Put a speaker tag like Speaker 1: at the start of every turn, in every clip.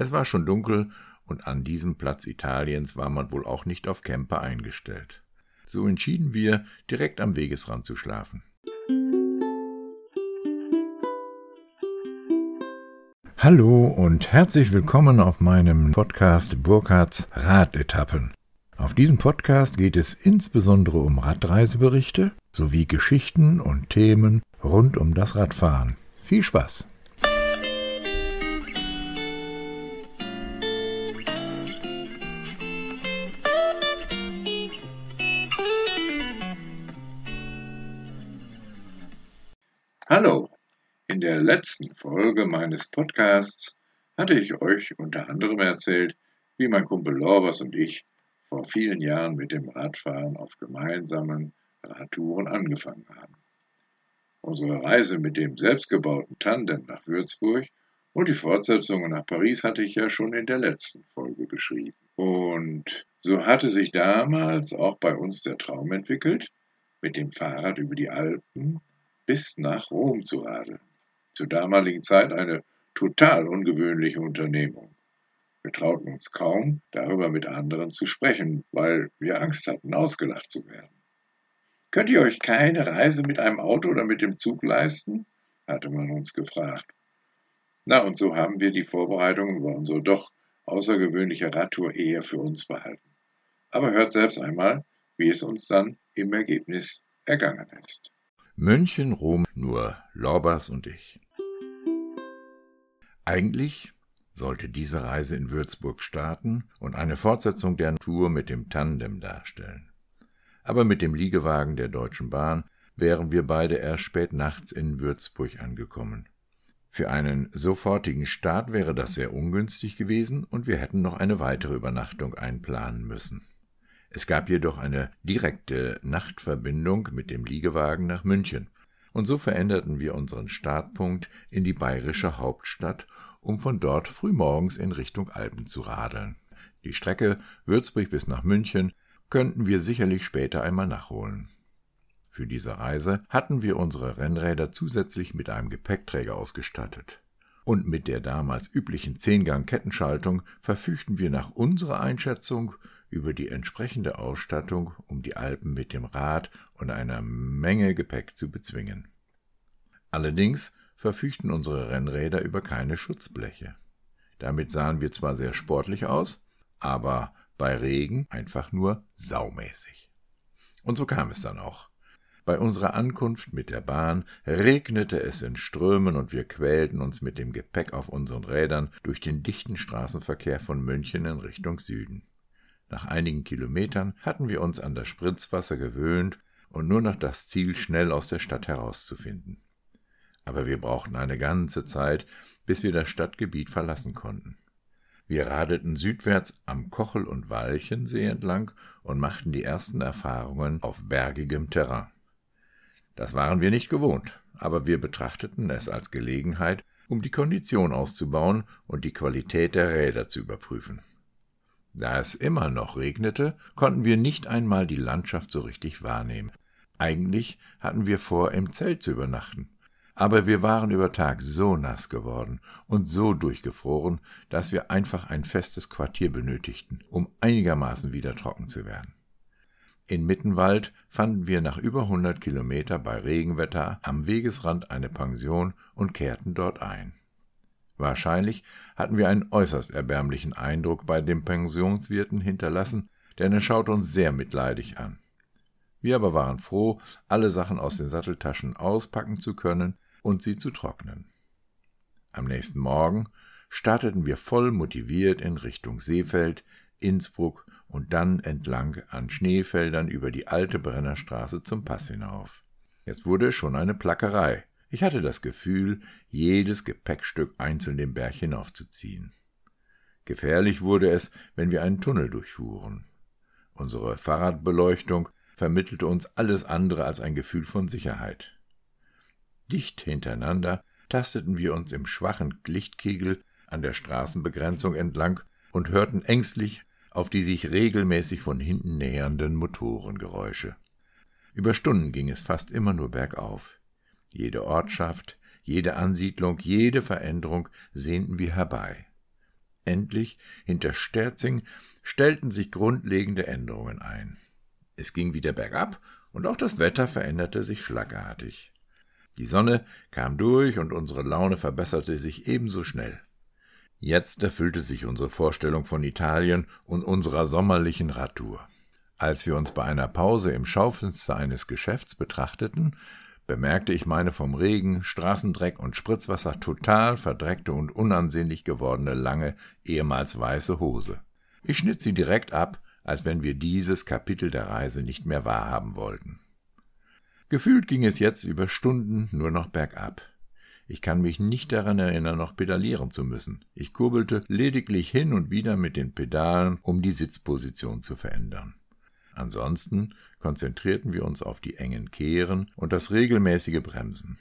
Speaker 1: Es war schon dunkel, und an diesem Platz Italiens war man wohl auch nicht auf Camper eingestellt. So entschieden wir, direkt am Wegesrand zu schlafen. Hallo und herzlich willkommen auf meinem Podcast Burkhards Radetappen. Auf diesem Podcast geht es insbesondere um Radreiseberichte sowie Geschichten und Themen rund um das Radfahren. Viel Spaß! Hallo! In der letzten Folge meines Podcasts hatte ich euch unter anderem erzählt, wie mein Kumpel Lorbers und ich vor vielen Jahren mit dem Radfahren auf gemeinsamen Radtouren angefangen haben. Unsere Reise mit dem selbstgebauten Tandem nach Würzburg und die Fortsetzungen nach Paris hatte ich ja schon in der letzten Folge beschrieben. Und so hatte sich damals auch bei uns der Traum entwickelt, mit dem Fahrrad über die Alpen bis nach Rom zu radeln. Zur damaligen Zeit eine total ungewöhnliche Unternehmung. Wir trauten uns kaum, darüber mit anderen zu sprechen, weil wir Angst hatten, ausgelacht zu werden. Könnt ihr euch keine Reise mit einem Auto oder mit dem Zug leisten? hatte man uns gefragt. Na, und so haben wir die Vorbereitungen über unsere doch außergewöhnliche Radtour eher für uns behalten. Aber hört selbst einmal, wie es uns dann im Ergebnis ergangen ist. München, Rom, nur Lorbas und ich. Eigentlich sollte diese Reise in Würzburg starten und eine Fortsetzung der Tour mit dem Tandem darstellen. Aber mit dem Liegewagen der Deutschen Bahn wären wir beide erst spät nachts in Würzburg angekommen. Für einen sofortigen Start wäre das sehr ungünstig gewesen und wir hätten noch eine weitere Übernachtung einplanen müssen. Es gab jedoch eine direkte Nachtverbindung mit dem Liegewagen nach München, und so veränderten wir unseren Startpunkt in die bayerische Hauptstadt, um von dort frühmorgens in Richtung Alpen zu radeln. Die Strecke Würzburg bis nach München könnten wir sicherlich später einmal nachholen. Für diese Reise hatten wir unsere Rennräder zusätzlich mit einem Gepäckträger ausgestattet. Und mit der damals üblichen Zehngang-Kettenschaltung verfügten wir nach unserer Einschätzung über die entsprechende Ausstattung, um die Alpen mit dem Rad und einer Menge Gepäck zu bezwingen. Allerdings verfügten unsere Rennräder über keine Schutzbleche. Damit sahen wir zwar sehr sportlich aus, aber bei Regen einfach nur saumäßig. Und so kam es dann auch. Bei unserer Ankunft mit der Bahn regnete es in Strömen und wir quälten uns mit dem Gepäck auf unseren Rädern durch den dichten Straßenverkehr von München in Richtung Süden. Nach einigen Kilometern hatten wir uns an das Spritzwasser gewöhnt und nur noch das Ziel schnell aus der Stadt herauszufinden. Aber wir brauchten eine ganze Zeit, bis wir das Stadtgebiet verlassen konnten. Wir radeten südwärts am Kochel- und Walchensee entlang und machten die ersten Erfahrungen auf bergigem Terrain. Das waren wir nicht gewohnt, aber wir betrachteten es als Gelegenheit, um die Kondition auszubauen und die Qualität der Räder zu überprüfen. Da es immer noch regnete, konnten wir nicht einmal die Landschaft so richtig wahrnehmen. Eigentlich hatten wir vor, im Zelt zu übernachten. Aber wir waren über Tag so nass geworden und so durchgefroren, dass wir einfach ein festes Quartier benötigten, um einigermaßen wieder trocken zu werden. In Mittenwald fanden wir nach über hundert Kilometer bei Regenwetter am Wegesrand eine Pension und kehrten dort ein. Wahrscheinlich hatten wir einen äußerst erbärmlichen Eindruck bei dem Pensionswirten hinterlassen, denn er schaute uns sehr mitleidig an. Wir aber waren froh, alle Sachen aus den Satteltaschen auspacken zu können und sie zu trocknen. Am nächsten Morgen starteten wir voll motiviert in Richtung Seefeld, Innsbruck und dann entlang an Schneefeldern über die alte Brennerstraße zum Pass hinauf. Es wurde schon eine Plackerei, ich hatte das Gefühl, jedes Gepäckstück einzeln den Berg hinaufzuziehen. Gefährlich wurde es, wenn wir einen Tunnel durchfuhren. Unsere Fahrradbeleuchtung vermittelte uns alles andere als ein Gefühl von Sicherheit. Dicht hintereinander tasteten wir uns im schwachen Lichtkegel an der Straßenbegrenzung entlang und hörten ängstlich auf die sich regelmäßig von hinten nähernden Motorengeräusche. Über Stunden ging es fast immer nur bergauf. Jede Ortschaft, jede Ansiedlung, jede Veränderung sehnten wir herbei. endlich, hinter Sterzing, stellten sich grundlegende Änderungen ein. Es ging wieder bergab und auch das Wetter veränderte sich schlagartig. Die Sonne kam durch und unsere Laune verbesserte sich ebenso schnell. Jetzt erfüllte sich unsere Vorstellung von Italien und unserer sommerlichen Radtour. Als wir uns bei einer Pause im Schaufenster eines Geschäfts betrachteten, bemerkte ich meine vom Regen, Straßendreck und Spritzwasser total verdreckte und unansehnlich gewordene lange, ehemals weiße Hose. Ich schnitt sie direkt ab, als wenn wir dieses Kapitel der Reise nicht mehr wahrhaben wollten. Gefühlt ging es jetzt über Stunden nur noch bergab. Ich kann mich nicht daran erinnern, noch pedalieren zu müssen. Ich kurbelte lediglich hin und wieder mit den Pedalen, um die Sitzposition zu verändern. Ansonsten konzentrierten wir uns auf die engen Kehren und das regelmäßige Bremsen.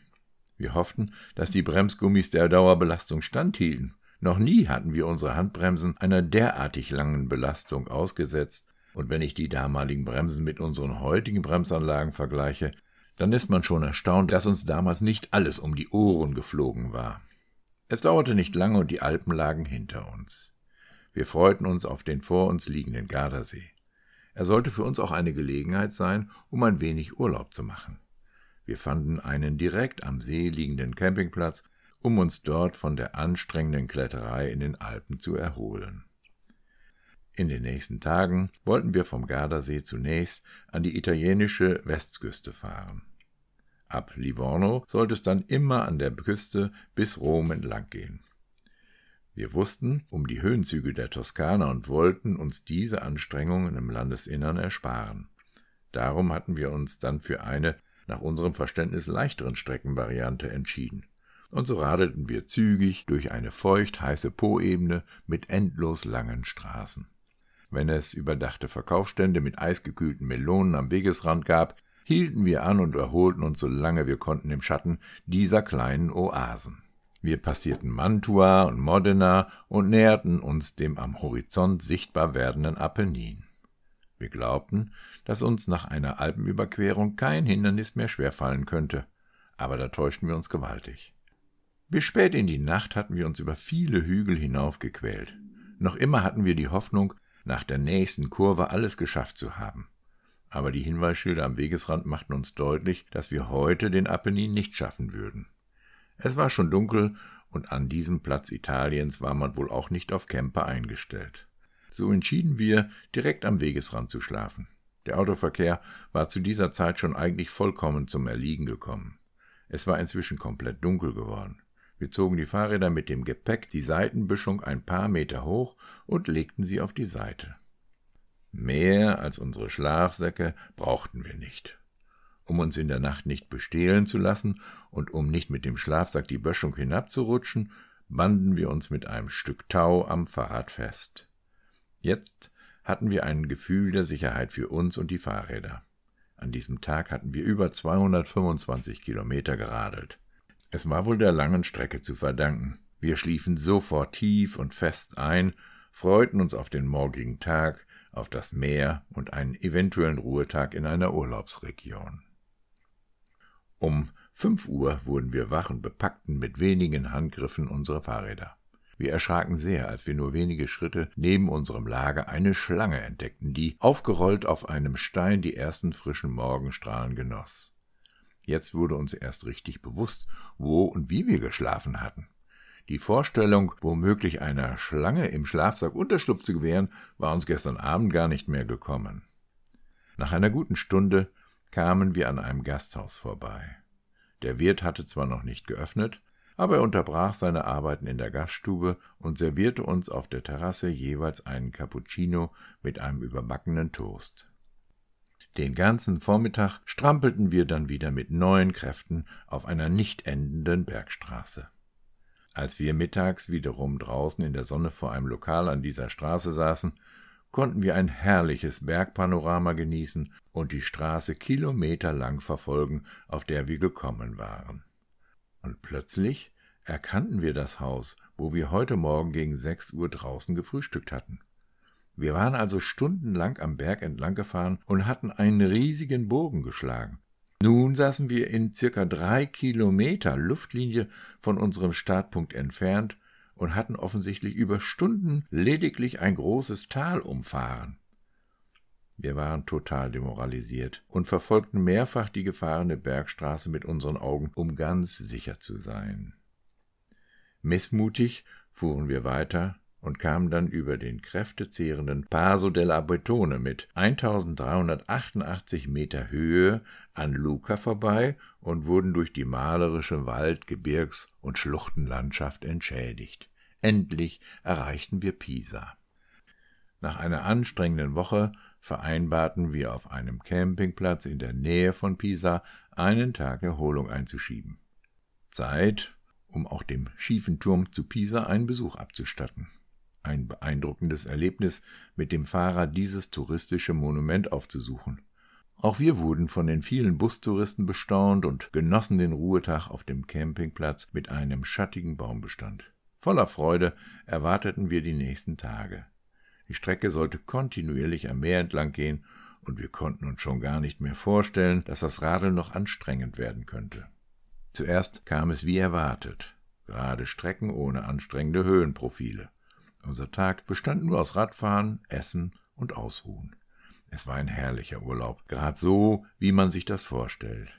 Speaker 1: Wir hofften, dass die Bremsgummis der Dauerbelastung standhielten. Noch nie hatten wir unsere Handbremsen einer derartig langen Belastung ausgesetzt, und wenn ich die damaligen Bremsen mit unseren heutigen Bremsanlagen vergleiche, dann ist man schon erstaunt, dass uns damals nicht alles um die Ohren geflogen war. Es dauerte nicht lange und die Alpen lagen hinter uns. Wir freuten uns auf den vor uns liegenden Gardasee. Er sollte für uns auch eine Gelegenheit sein, um ein wenig Urlaub zu machen. Wir fanden einen direkt am See liegenden Campingplatz, um uns dort von der anstrengenden Kletterei in den Alpen zu erholen. In den nächsten Tagen wollten wir vom Gardasee zunächst an die italienische Westküste fahren. Ab Livorno sollte es dann immer an der Küste bis Rom entlang gehen. Wir wussten um die Höhenzüge der Toskana und wollten uns diese Anstrengungen im Landesinnern ersparen. Darum hatten wir uns dann für eine nach unserem Verständnis leichteren Streckenvariante entschieden. Und so radelten wir zügig durch eine feucht heiße Poebene mit endlos langen Straßen. Wenn es überdachte Verkaufsstände mit eisgekühlten Melonen am Wegesrand gab, hielten wir an und erholten uns so lange wir konnten im Schatten dieser kleinen Oasen. Wir passierten Mantua und Modena und näherten uns dem am Horizont sichtbar werdenden Apennin. Wir glaubten, dass uns nach einer Alpenüberquerung kein Hindernis mehr schwerfallen könnte, aber da täuschten wir uns gewaltig. Bis spät in die Nacht hatten wir uns über viele Hügel hinaufgequält. Noch immer hatten wir die Hoffnung, nach der nächsten Kurve alles geschafft zu haben. Aber die Hinweisschilder am Wegesrand machten uns deutlich, dass wir heute den Apennin nicht schaffen würden. Es war schon dunkel, und an diesem Platz Italiens war man wohl auch nicht auf Camper eingestellt. So entschieden wir, direkt am Wegesrand zu schlafen. Der Autoverkehr war zu dieser Zeit schon eigentlich vollkommen zum Erliegen gekommen. Es war inzwischen komplett dunkel geworden. Wir zogen die Fahrräder mit dem Gepäck die Seitenbüschung ein paar Meter hoch und legten sie auf die Seite. Mehr als unsere Schlafsäcke brauchten wir nicht. Um uns in der Nacht nicht bestehlen zu lassen und um nicht mit dem Schlafsack die Böschung hinabzurutschen, banden wir uns mit einem Stück Tau am Fahrrad fest. Jetzt hatten wir ein Gefühl der Sicherheit für uns und die Fahrräder. An diesem Tag hatten wir über 225 Kilometer geradelt. Es war wohl der langen Strecke zu verdanken. Wir schliefen sofort tief und fest ein, freuten uns auf den morgigen Tag, auf das Meer und einen eventuellen Ruhetag in einer Urlaubsregion. Um fünf Uhr wurden wir wach und bepackten mit wenigen Handgriffen unsere Fahrräder. Wir erschraken sehr, als wir nur wenige Schritte neben unserem Lager eine Schlange entdeckten, die, aufgerollt auf einem Stein, die ersten frischen Morgenstrahlen genoss. Jetzt wurde uns erst richtig bewusst, wo und wie wir geschlafen hatten. Die Vorstellung, womöglich einer Schlange im Schlafsack Unterschlupf zu gewähren, war uns gestern Abend gar nicht mehr gekommen. Nach einer guten Stunde kamen wir an einem Gasthaus vorbei. Der Wirt hatte zwar noch nicht geöffnet, aber er unterbrach seine Arbeiten in der Gaststube und servierte uns auf der Terrasse jeweils einen Cappuccino mit einem überbackenen Toast. Den ganzen Vormittag strampelten wir dann wieder mit neuen Kräften auf einer nicht endenden Bergstraße. Als wir mittags wiederum draußen in der Sonne vor einem Lokal an dieser Straße saßen, konnten wir ein herrliches Bergpanorama genießen und die Straße kilometerlang verfolgen, auf der wir gekommen waren. Und plötzlich erkannten wir das Haus, wo wir heute Morgen gegen sechs Uhr draußen gefrühstückt hatten. Wir waren also stundenlang am Berg entlang gefahren und hatten einen riesigen Bogen geschlagen. Nun saßen wir in circa drei Kilometer Luftlinie von unserem Startpunkt entfernt und hatten offensichtlich über Stunden lediglich ein großes Tal umfahren. Wir waren total demoralisiert und verfolgten mehrfach die gefahrene Bergstraße mit unseren Augen, um ganz sicher zu sein. Missmutig fuhren wir weiter und kamen dann über den kräftezehrenden Paso della Betone mit 1388 Meter Höhe an Luca vorbei und wurden durch die malerische Wald-, Gebirgs- und Schluchtenlandschaft entschädigt. Endlich erreichten wir Pisa. Nach einer anstrengenden Woche vereinbarten wir auf einem Campingplatz in der Nähe von Pisa einen Tag Erholung einzuschieben. Zeit, um auch dem schiefen Turm zu Pisa einen Besuch abzustatten. Ein beeindruckendes Erlebnis, mit dem Fahrer dieses touristische Monument aufzusuchen. Auch wir wurden von den vielen Bustouristen bestaunt und genossen den Ruhetag auf dem Campingplatz mit einem schattigen Baumbestand. Voller Freude erwarteten wir die nächsten Tage. Die Strecke sollte kontinuierlich am Meer entlang gehen, und wir konnten uns schon gar nicht mehr vorstellen, dass das Radeln noch anstrengend werden könnte. Zuerst kam es wie erwartet, gerade Strecken ohne anstrengende Höhenprofile. Unser Tag bestand nur aus Radfahren, Essen und Ausruhen. Es war ein herrlicher Urlaub, gerade so, wie man sich das vorstellt.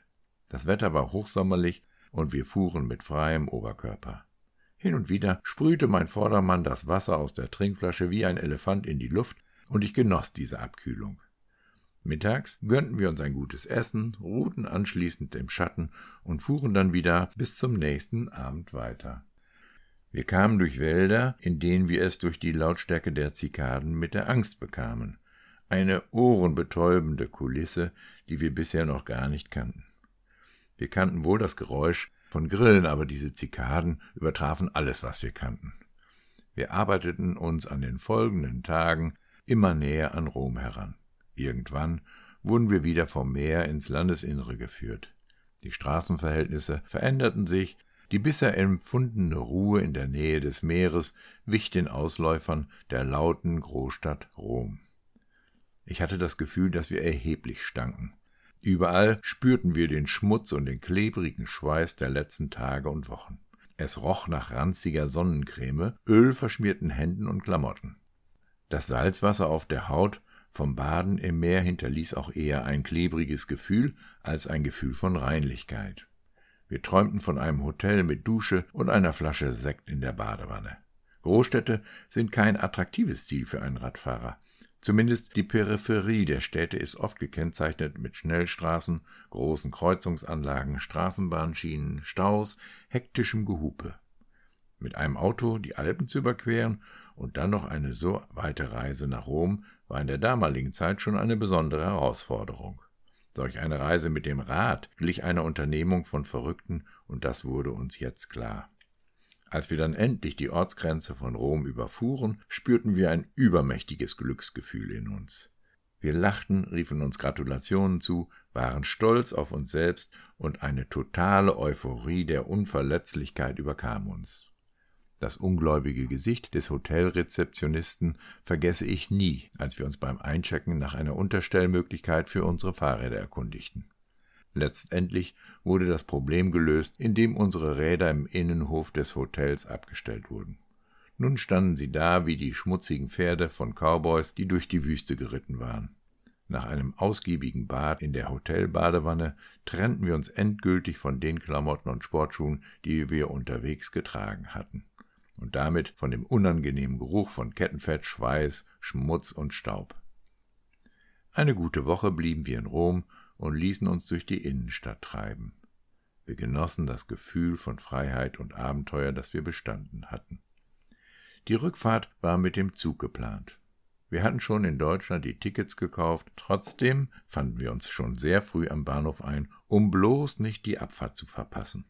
Speaker 1: Das Wetter war hochsommerlich und wir fuhren mit freiem Oberkörper. Hin und wieder sprühte mein Vordermann das Wasser aus der Trinkflasche wie ein Elefant in die Luft, und ich genoss diese Abkühlung. Mittags gönnten wir uns ein gutes Essen, ruhten anschließend im Schatten und fuhren dann wieder bis zum nächsten Abend weiter. Wir kamen durch Wälder, in denen wir es durch die Lautstärke der Zikaden mit der Angst bekamen. Eine ohrenbetäubende Kulisse, die wir bisher noch gar nicht kannten. Wir kannten wohl das Geräusch von Grillen, aber diese Zikaden übertrafen alles, was wir kannten. Wir arbeiteten uns an den folgenden Tagen immer näher an Rom heran. Irgendwann wurden wir wieder vom Meer ins Landesinnere geführt. Die Straßenverhältnisse veränderten sich, die bisher empfundene Ruhe in der Nähe des Meeres wich den Ausläufern der lauten Großstadt Rom. Ich hatte das Gefühl, dass wir erheblich stanken. Überall spürten wir den Schmutz und den klebrigen Schweiß der letzten Tage und Wochen. Es roch nach ranziger Sonnencreme, ölverschmierten Händen und Klamotten. Das Salzwasser auf der Haut vom Baden im Meer hinterließ auch eher ein klebriges Gefühl als ein Gefühl von Reinlichkeit. Wir träumten von einem Hotel mit Dusche und einer Flasche Sekt in der Badewanne. Großstädte sind kein attraktives Ziel für einen Radfahrer. Zumindest die Peripherie der Städte ist oft gekennzeichnet mit Schnellstraßen, großen Kreuzungsanlagen, Straßenbahnschienen, Staus, hektischem Gehupe. Mit einem Auto die Alpen zu überqueren und dann noch eine so weite Reise nach Rom war in der damaligen Zeit schon eine besondere Herausforderung. Solch eine Reise mit dem Rad glich einer Unternehmung von Verrückten, und das wurde uns jetzt klar. Als wir dann endlich die Ortsgrenze von Rom überfuhren, spürten wir ein übermächtiges Glücksgefühl in uns. Wir lachten, riefen uns Gratulationen zu, waren stolz auf uns selbst und eine totale Euphorie der Unverletzlichkeit überkam uns. Das ungläubige Gesicht des Hotelrezeptionisten vergesse ich nie, als wir uns beim Einchecken nach einer Unterstellmöglichkeit für unsere Fahrräder erkundigten. Letztendlich wurde das Problem gelöst, indem unsere Räder im Innenhof des Hotels abgestellt wurden. Nun standen sie da wie die schmutzigen Pferde von Cowboys, die durch die Wüste geritten waren. Nach einem ausgiebigen Bad in der Hotelbadewanne trennten wir uns endgültig von den Klamotten und Sportschuhen, die wir unterwegs getragen hatten, und damit von dem unangenehmen Geruch von Kettenfett, Schweiß, Schmutz und Staub. Eine gute Woche blieben wir in Rom und ließen uns durch die Innenstadt treiben. Wir genossen das Gefühl von Freiheit und Abenteuer, das wir bestanden hatten. Die Rückfahrt war mit dem Zug geplant. Wir hatten schon in Deutschland die Tickets gekauft, trotzdem fanden wir uns schon sehr früh am Bahnhof ein, um bloß nicht die Abfahrt zu verpassen.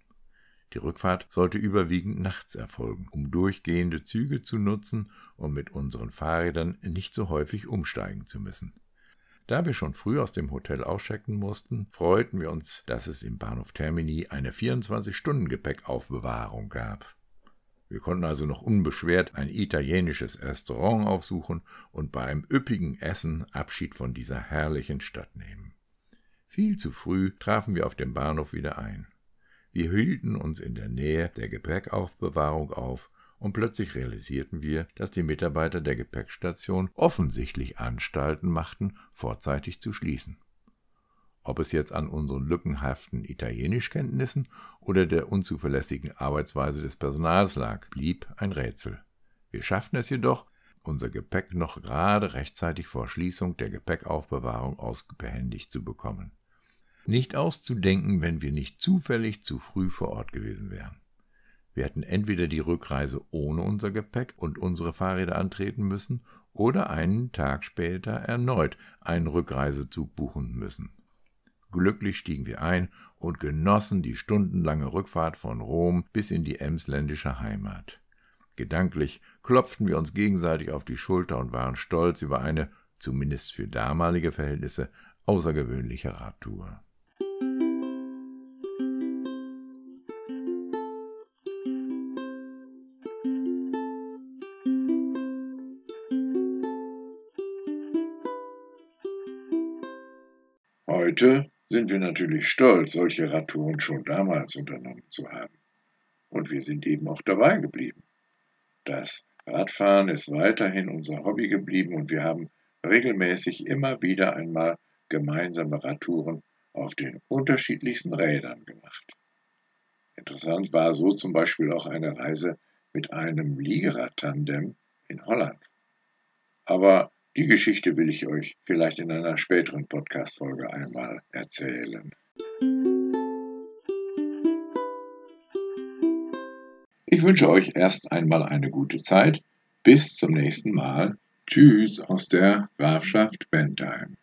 Speaker 1: Die Rückfahrt sollte überwiegend nachts erfolgen, um durchgehende Züge zu nutzen und mit unseren Fahrrädern nicht so häufig umsteigen zu müssen. Da wir schon früh aus dem Hotel auschecken mussten, freuten wir uns, dass es im Bahnhof Termini eine 24-Stunden-Gepäckaufbewahrung gab. Wir konnten also noch unbeschwert ein italienisches Restaurant aufsuchen und bei einem üppigen Essen Abschied von dieser herrlichen Stadt nehmen. Viel zu früh trafen wir auf dem Bahnhof wieder ein. Wir hielten uns in der Nähe der Gepäckaufbewahrung auf und plötzlich realisierten wir, dass die Mitarbeiter der Gepäckstation offensichtlich Anstalten machten, vorzeitig zu schließen. Ob es jetzt an unseren lückenhaften Italienischkenntnissen oder der unzuverlässigen Arbeitsweise des Personals lag, blieb ein Rätsel. Wir schafften es jedoch, unser Gepäck noch gerade rechtzeitig vor Schließung der Gepäckaufbewahrung ausbehändigt zu bekommen. Nicht auszudenken, wenn wir nicht zufällig zu früh vor Ort gewesen wären. Wir hätten entweder die Rückreise ohne unser Gepäck und unsere Fahrräder antreten müssen oder einen Tag später erneut einen Rückreisezug buchen müssen. Glücklich stiegen wir ein und genossen die stundenlange Rückfahrt von Rom bis in die emsländische Heimat. Gedanklich klopften wir uns gegenseitig auf die Schulter und waren stolz über eine, zumindest für damalige Verhältnisse, außergewöhnliche Radtour. Heute sind wir natürlich stolz, solche Radtouren schon damals unternommen zu haben. Und wir sind eben auch dabei geblieben. Das Radfahren ist weiterhin unser Hobby geblieben und wir haben regelmäßig immer wieder einmal gemeinsame Radtouren auf den unterschiedlichsten Rädern gemacht. Interessant war so zum Beispiel auch eine Reise mit einem Liegerad-Tandem in Holland. Aber die Geschichte will ich euch vielleicht in einer späteren Podcast-Folge einmal erzählen. Ich wünsche euch erst einmal eine gute Zeit. Bis zum nächsten Mal. Tschüss aus der Grafschaft Bentheim.